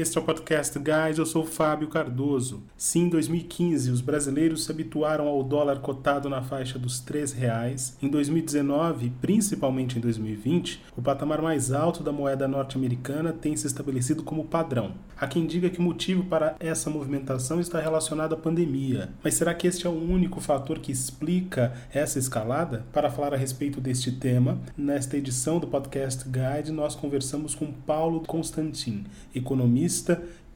Este é o Podcast Guys, eu sou Fábio Cardoso. Sim, em 2015, os brasileiros se habituaram ao dólar cotado na faixa dos R$ reais. Em 2019, principalmente em 2020, o patamar mais alto da moeda norte-americana tem se estabelecido como padrão. Há quem diga que o motivo para essa movimentação está relacionado à pandemia. Mas será que este é o único fator que explica essa escalada? Para falar a respeito deste tema, nesta edição do Podcast Guide, nós conversamos com Paulo Constantin, economista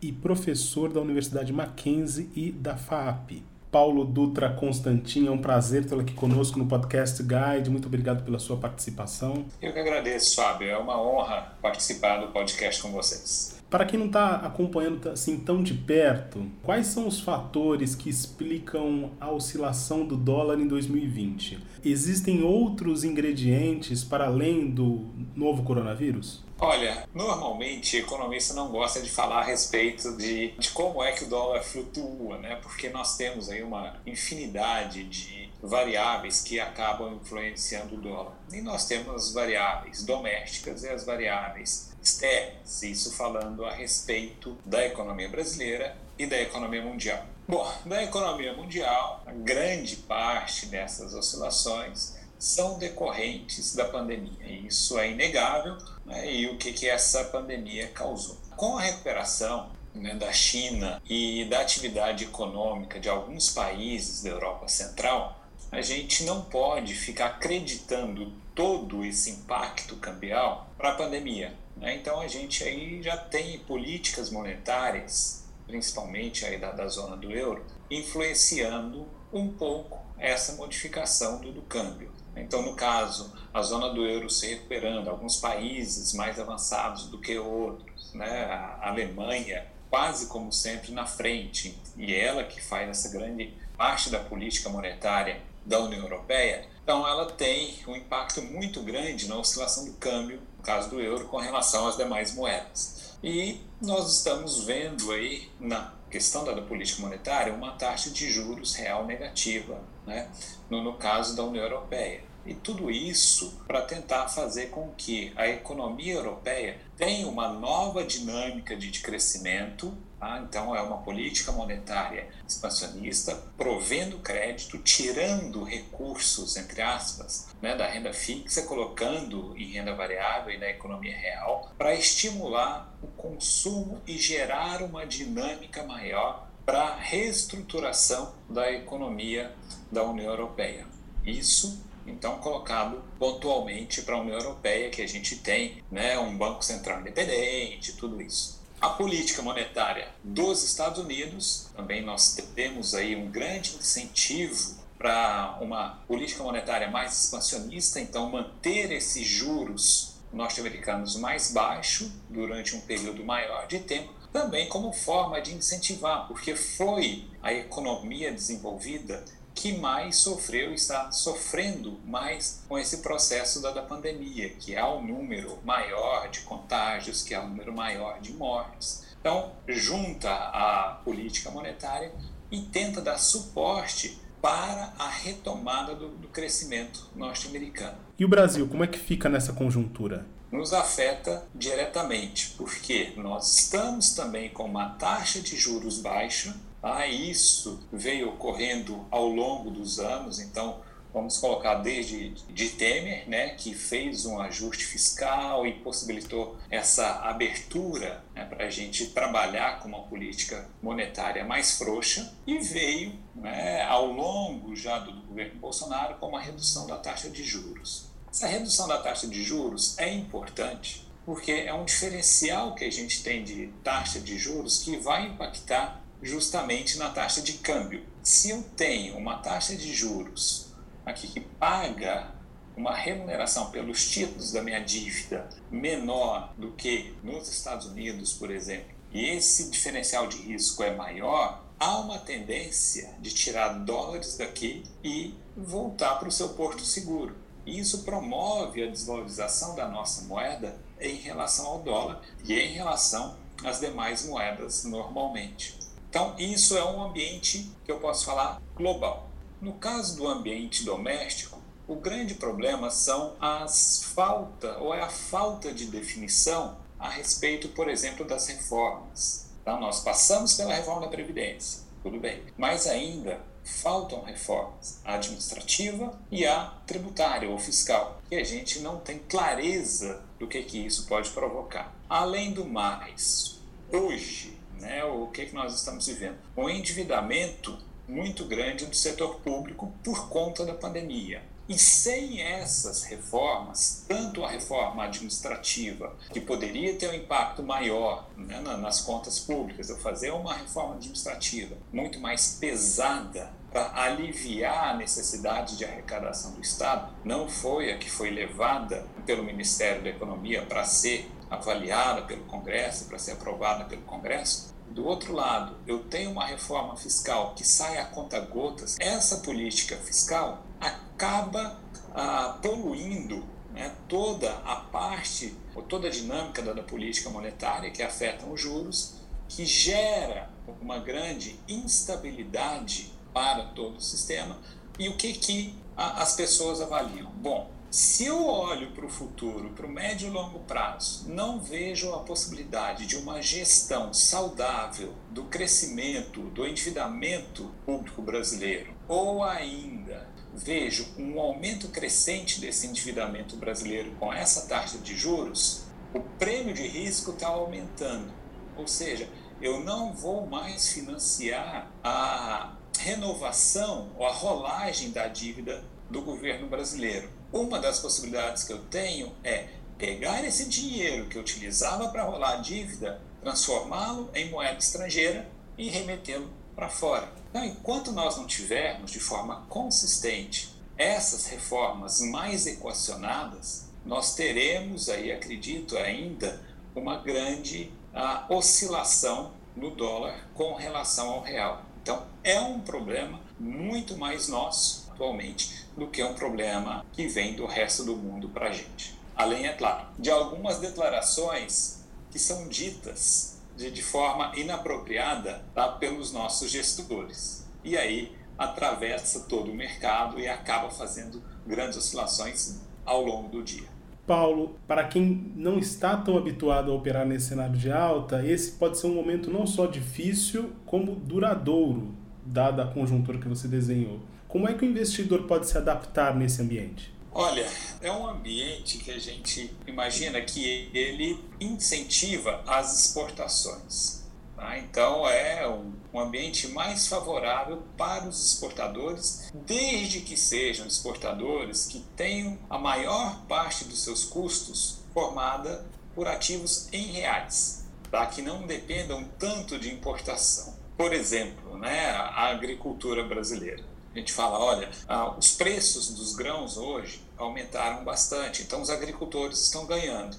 e professor da Universidade Mackenzie e da FAP. Paulo Dutra Constantin, é um prazer tê-lo aqui conosco no Podcast Guide. Muito obrigado pela sua participação. Eu que agradeço, Fábio. É uma honra participar do podcast com vocês. Para quem não está acompanhando assim tão de perto, quais são os fatores que explicam a oscilação do dólar em 2020? Existem outros ingredientes para além do novo coronavírus? Olha, normalmente economista não gosta de falar a respeito de, de como é que o dólar flutua, né? Porque nós temos aí uma infinidade de variáveis que acabam influenciando o dólar. E nós temos variáveis domésticas e as variáveis externas, isso falando a respeito da economia brasileira e da economia mundial. Bom, da economia mundial, grande parte dessas oscilações são decorrentes da pandemia. Isso é inegável. Né? E o que, que essa pandemia causou? Com a recuperação né, da China e da atividade econômica de alguns países da Europa Central, a gente não pode ficar acreditando todo esse impacto cambial para a pandemia. Né? Então a gente aí já tem políticas monetárias, principalmente aí da, da zona do euro, influenciando um pouco essa modificação do, do câmbio. Então, no caso, a zona do euro se recuperando, alguns países mais avançados do que outros, né? a Alemanha quase como sempre na frente, e ela que faz essa grande parte da política monetária da União Europeia, então ela tem um impacto muito grande na oscilação do câmbio, no caso do euro, com relação às demais moedas. E nós estamos vendo aí na questão da política monetária uma taxa de juros real negativa, né? no, no caso da União Europeia. E tudo isso para tentar fazer com que a economia europeia tenha uma nova dinâmica de crescimento. Tá? Então, é uma política monetária expansionista, provendo crédito, tirando recursos, entre aspas, né, da renda fixa, colocando em renda variável e na economia real, para estimular o consumo e gerar uma dinâmica maior para a reestruturação da economia da União Europeia. Isso então colocado pontualmente para a União Europeia, que a gente tem né, um Banco Central independente, tudo isso. A política monetária dos Estados Unidos, também nós temos aí um grande incentivo para uma política monetária mais expansionista, então manter esses juros norte-americanos mais baixos durante um período maior de tempo, também como forma de incentivar, porque foi a economia desenvolvida que mais sofreu e está sofrendo mais com esse processo da, da pandemia, que é o número maior de contágios, que é o número maior de mortes. Então, junta a política monetária e tenta dar suporte para a retomada do, do crescimento norte-americano. E o Brasil, como é que fica nessa conjuntura? nos afeta diretamente, porque nós estamos também com uma taxa de juros baixa, ah, isso veio ocorrendo ao longo dos anos, então vamos colocar desde de Temer, né, que fez um ajuste fiscal e possibilitou essa abertura né, para a gente trabalhar com uma política monetária mais frouxa, e veio né, ao longo já do governo Bolsonaro com uma redução da taxa de juros. Essa redução da taxa de juros é importante porque é um diferencial que a gente tem de taxa de juros que vai impactar justamente na taxa de câmbio. Se eu tenho uma taxa de juros aqui que paga uma remuneração pelos títulos da minha dívida menor do que nos Estados Unidos, por exemplo, e esse diferencial de risco é maior, há uma tendência de tirar dólares daqui e voltar para o seu porto seguro. Isso promove a desvalorização da nossa moeda em relação ao dólar e em relação às demais moedas normalmente. Então, isso é um ambiente que eu posso falar global. No caso do ambiente doméstico, o grande problema são as falta ou é a falta de definição a respeito, por exemplo, das reformas. Então, nós passamos pela reforma da Previdência, tudo bem, mas ainda faltam reformas, a administrativa e a tributária ou fiscal, e a gente não tem clareza do que, que isso pode provocar. Além do mais, hoje, né, o que, que nós estamos vivendo? Um endividamento muito grande do setor público por conta da pandemia. E sem essas reformas, tanto a reforma administrativa, que poderia ter um impacto maior né, nas contas públicas, eu fazer uma reforma administrativa muito mais pesada para aliviar a necessidade de arrecadação do Estado, não foi a que foi levada pelo Ministério da Economia para ser avaliada pelo Congresso, para ser aprovada pelo Congresso, do outro lado, eu tenho uma reforma fiscal que sai a conta gotas, essa política fiscal acaba ah, poluindo né, toda a parte, ou toda a dinâmica da, da política monetária que afeta os juros, que gera uma grande instabilidade para todo o sistema. E o que, que a, as pessoas avaliam? Bom, se eu olho para o futuro, para o médio e longo prazo, não vejo a possibilidade de uma gestão saudável do crescimento, do endividamento público brasileiro, ou ainda vejo um aumento crescente desse endividamento brasileiro com essa taxa de juros, o prêmio de risco está aumentando. Ou seja, eu não vou mais financiar a renovação ou a rolagem da dívida do governo brasileiro uma das possibilidades que eu tenho é pegar esse dinheiro que eu utilizava para rolar a dívida, transformá-lo em moeda estrangeira e remetê-lo para fora. Então, enquanto nós não tivermos de forma consistente essas reformas mais equacionadas, nós teremos aí, acredito ainda, uma grande a, oscilação no dólar com relação ao real. Então, é um problema muito mais nosso atualmente do que um problema que vem do resto do mundo para a gente. Além, é claro, de algumas declarações que são ditas de, de forma inapropriada tá, pelos nossos gestores. E aí atravessa todo o mercado e acaba fazendo grandes oscilações ao longo do dia. Paulo, para quem não está tão habituado a operar nesse cenário de alta, esse pode ser um momento não só difícil, como duradouro, dada a conjuntura que você desenhou. Como é que o investidor pode se adaptar nesse ambiente? Olha, é um ambiente que a gente imagina que ele incentiva as exportações. Tá? Então, é um, ambiente mais favorável para os exportadores, desde que sejam exportadores que tenham a maior parte dos seus custos formada por ativos em reais, tá? que não dependam tanto de importação. Por exemplo, né, a agricultura brasileira a gente fala, olha, ah, os preços dos grãos hoje aumentaram bastante, então os agricultores estão ganhando.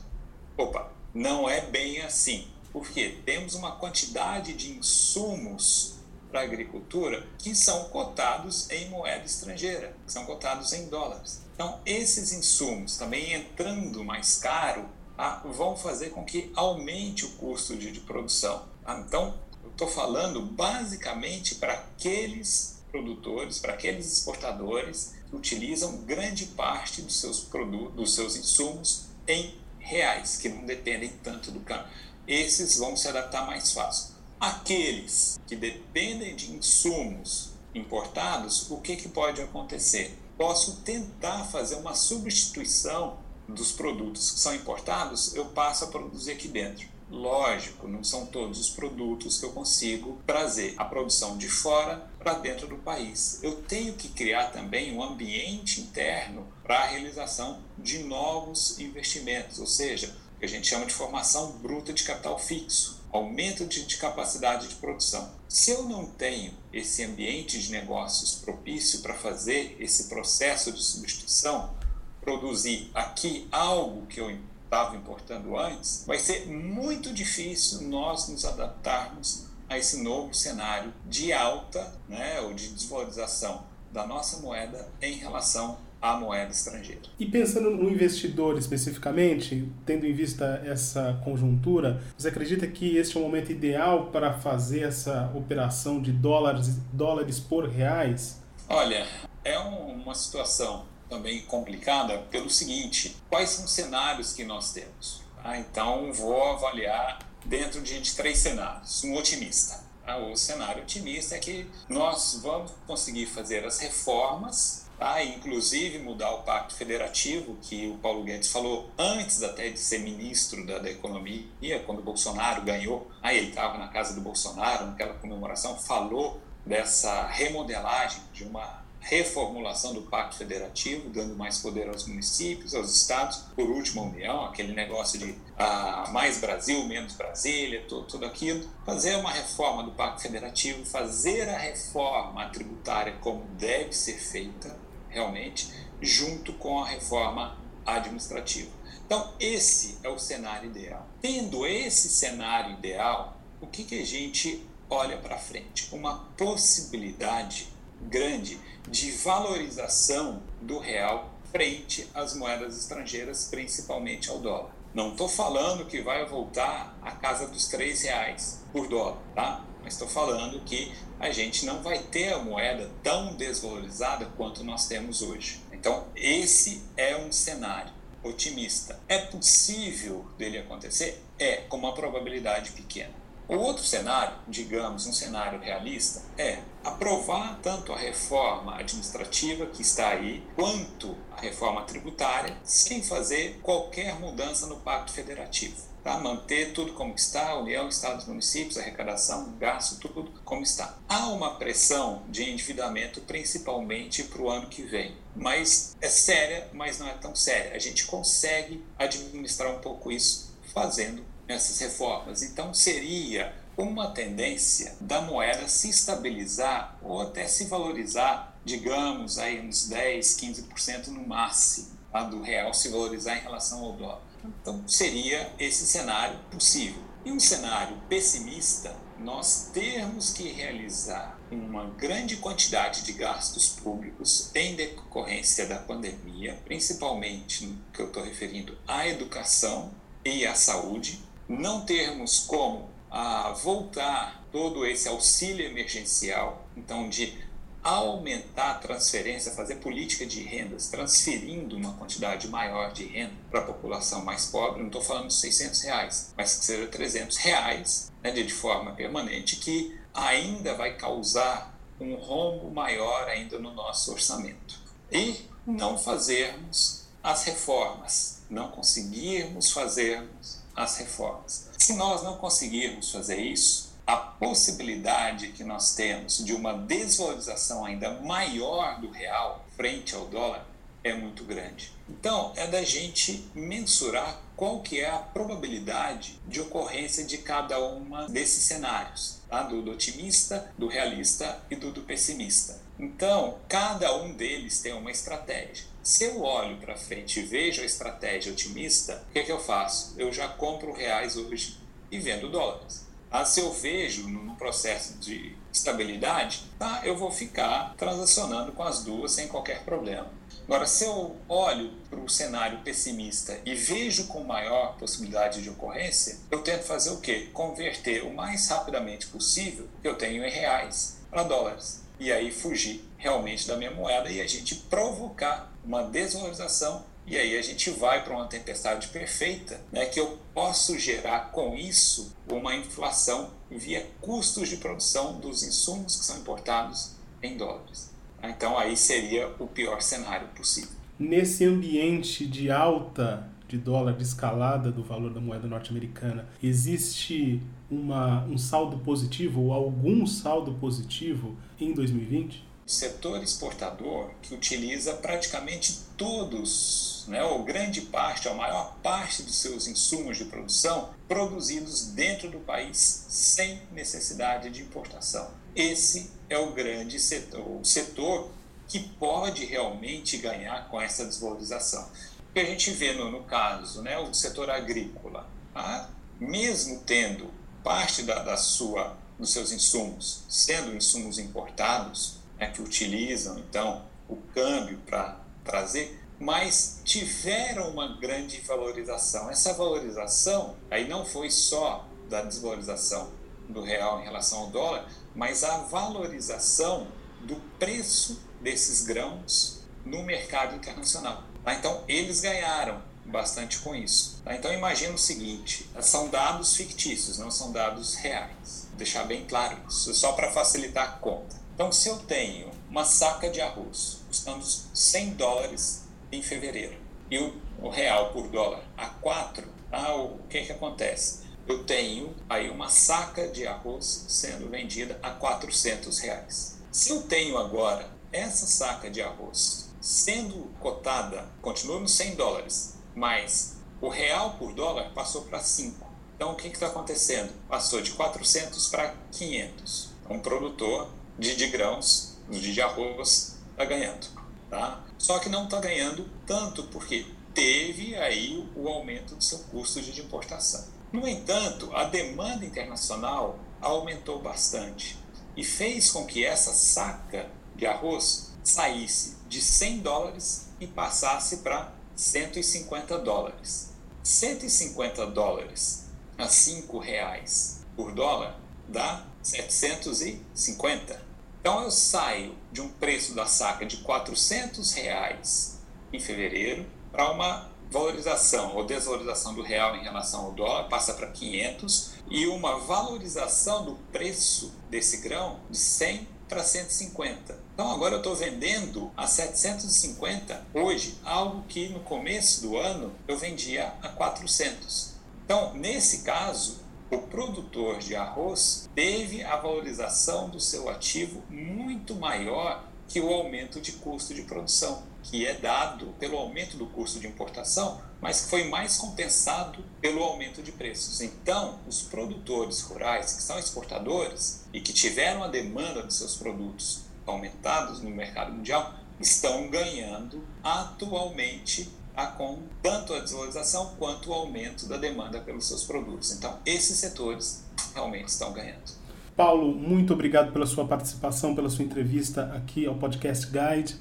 Opa, não é bem assim. Porque temos uma quantidade de insumos para a agricultura que são cotados em moeda estrangeira, que são cotados em dólares. Então, esses insumos também entrando mais caro ah, vão fazer com que aumente o custo de, de produção. Ah, então, eu estou falando basicamente para aqueles produtores, para aqueles exportadores que utilizam grande parte dos seus produtos, dos seus insumos em reais, que não dependem tanto do câmbio. Esses vão se adaptar mais fácil. Aqueles que dependem de insumos importados, o que, que pode acontecer? Posso tentar fazer uma substituição dos produtos que são importados, eu passo a produzir aqui dentro. Lógico, não são todos os produtos que eu consigo trazer a produção de fora para dentro do país. Eu tenho que criar também um ambiente interno para a realização de novos investimentos, ou seja, o que a gente chama de formação bruta de capital fixo, aumento de, de capacidade de produção. Se eu não tenho esse ambiente de negócios propício para fazer esse processo de substituição, produzir aqui algo que eu estava importando antes, vai ser muito difícil nós nos adaptarmos a esse novo cenário de alta né, ou de desvalorização da nossa moeda em relação à moeda estrangeira. E pensando no investidor especificamente, tendo em vista essa conjuntura, você acredita que este é o momento ideal para fazer essa operação de dólares, dólares por reais? Olha, é uma situação também complicada pelo seguinte: quais são os cenários que nós temos? Ah, então, vou avaliar dentro de, de três cenários. Um otimista. Ah, o cenário otimista é que nós vamos conseguir fazer as reformas, tá? inclusive mudar o pacto federativo, que o Paulo Guedes falou antes até de ser ministro da, da Economia, quando o Bolsonaro ganhou. Aí ele estava na casa do Bolsonaro, naquela comemoração, falou dessa remodelagem de uma reformulação do Pacto Federativo, dando mais poder aos municípios, aos estados, por último a União, aquele negócio de ah, mais Brasil, menos Brasília, tudo, tudo aquilo. Fazer uma reforma do Pacto Federativo, fazer a reforma tributária como deve ser feita, realmente, junto com a reforma administrativa. Então, esse é o cenário ideal. Tendo esse cenário ideal, o que, que a gente olha para frente? Uma possibilidade grande de valorização do real frente às moedas estrangeiras, principalmente ao dólar. Não estou falando que vai voltar à casa dos três reais por dólar, tá? Mas estou falando que a gente não vai ter a moeda tão desvalorizada quanto nós temos hoje. Então, esse é um cenário otimista. É possível dele acontecer? É, com uma probabilidade pequena. O outro cenário, digamos, um cenário realista, é aprovar tanto a reforma administrativa que está aí, quanto a reforma tributária, sem fazer qualquer mudança no Pacto Federativo. Tá? Manter tudo como está, União, Estados, Municípios, arrecadação, gasto, tudo como está. Há uma pressão de endividamento, principalmente para o ano que vem, mas é séria, mas não é tão séria. A gente consegue administrar um pouco isso fazendo essas reformas. Então, seria uma tendência da moeda se estabilizar ou até se valorizar, digamos, aí uns 10, 15% no máximo, tá? do real se valorizar em relação ao dólar. Então, seria esse cenário possível. E um cenário pessimista, nós termos que realizar uma grande quantidade de gastos públicos em decorrência da pandemia, principalmente no que eu estou referindo à educação e à saúde, não termos como ah, voltar todo esse auxílio emergencial, então de aumentar a transferência, fazer política de rendas, transferindo uma quantidade maior de renda para a população mais pobre, não estou falando de 600 reais, mas que seja 300 reais, né, de forma permanente, que ainda vai causar um rombo maior ainda no nosso orçamento. E não fazermos as reformas, não conseguirmos fazermos as reformas. Se nós não conseguirmos fazer isso, a possibilidade que nós temos de uma desvalorização ainda maior do real frente ao dólar é muito grande. Então, é da gente mensurar qual que é a probabilidade de ocorrência de cada uma desses cenários, tá? do, do otimista, do realista e do, do pessimista. Então, cada um deles tem uma estratégia. Se eu olho para frente e vejo a estratégia otimista, o que, é que eu faço? Eu já compro reais hoje e vendo dólares. Ah, se eu vejo no processo de estabilidade, tá, eu vou ficar transacionando com as duas sem qualquer problema. Agora, se eu olho para o cenário pessimista e vejo com maior possibilidade de ocorrência, eu tento fazer o quê? Converter o mais rapidamente possível que eu tenho em reais para dólares. E aí fugir realmente da minha moeda e a gente provocar uma desvalorização e aí a gente vai para uma tempestade perfeita, né, que eu posso gerar com isso uma inflação via custos de produção dos insumos que são importados em dólares. Então aí seria o pior cenário possível. Nesse ambiente de alta de dólar, de escalada do valor da moeda norte-americana, existe uma, um saldo positivo ou algum saldo positivo em 2020? Setor exportador, que utiliza praticamente todos, né, ou grande parte, a maior parte dos seus insumos de produção, produzidos dentro do país, sem necessidade de importação. Esse é o grande setor, o setor que pode realmente ganhar com essa desvalorização. O que a gente vê no, no caso, né, o setor agrícola, tá? mesmo tendo parte da, da sua, dos seus insumos sendo insumos importados, né, que utilizam então o câmbio para trazer, mas tiveram uma grande valorização. Essa valorização aí não foi só da desvalorização do real em relação ao dólar, mas a valorização do preço desses grãos no mercado internacional. Tá? Então, eles ganharam bastante com isso. Tá? Então imagina o seguinte: são dados fictícios, não são dados reais. Vou deixar bem claro isso, só para facilitar a conta. Então, se eu tenho uma saca de arroz custando 100 dólares em fevereiro e o, real por dólar a 4, tá? o que, que acontece? Eu tenho aí uma saca de arroz sendo vendida a 400 reais. Se eu tenho agora essa saca de arroz sendo cotada, continua nos 100 dólares, mas o real por dólar passou para 5. Então, o que está acontecendo? Passou de 400 para 500. Um produtor de, de grãos, de arroz, está ganhando. Tá? Só que não está ganhando tanto porque teve aí o aumento do seu custo de importação. No entanto, a demanda internacional aumentou bastante e fez com que essa saca de arroz saísse de 100 dólares e passasse para 150 dólares. 150 dólares a 5 reais por dólar dá 750. Então eu saio de um preço da saca de 400 reais em fevereiro para uma valorização ou desvalorização do real em relação ao dólar passa para 500 e uma valorização do preço desse grão de 100 para 150. Então agora eu estou vendendo a 750 hoje, algo que no começo do ano eu vendia a 400. Então, nesse caso, o produtor de arroz teve a valorização do seu ativo muito maior que o aumento de custo de produção, que é dado pelo aumento do custo de importação, mas que foi mais compensado pelo aumento de preços. Então, os produtores rurais que são exportadores e que tiveram a demanda dos seus produtos aumentados no mercado mundial estão ganhando atualmente a com tanto a desvalorização quanto o aumento da demanda pelos seus produtos. Então, esses setores realmente estão ganhando. Paulo, muito obrigado pela sua participação, pela sua entrevista aqui ao Podcast Guide.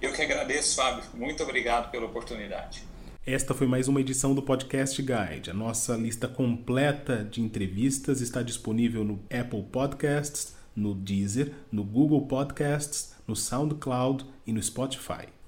Eu que agradeço, Fábio. Muito obrigado pela oportunidade. Esta foi mais uma edição do Podcast Guide. A nossa lista completa de entrevistas está disponível no Apple Podcasts, no Deezer, no Google Podcasts, no SoundCloud e no Spotify.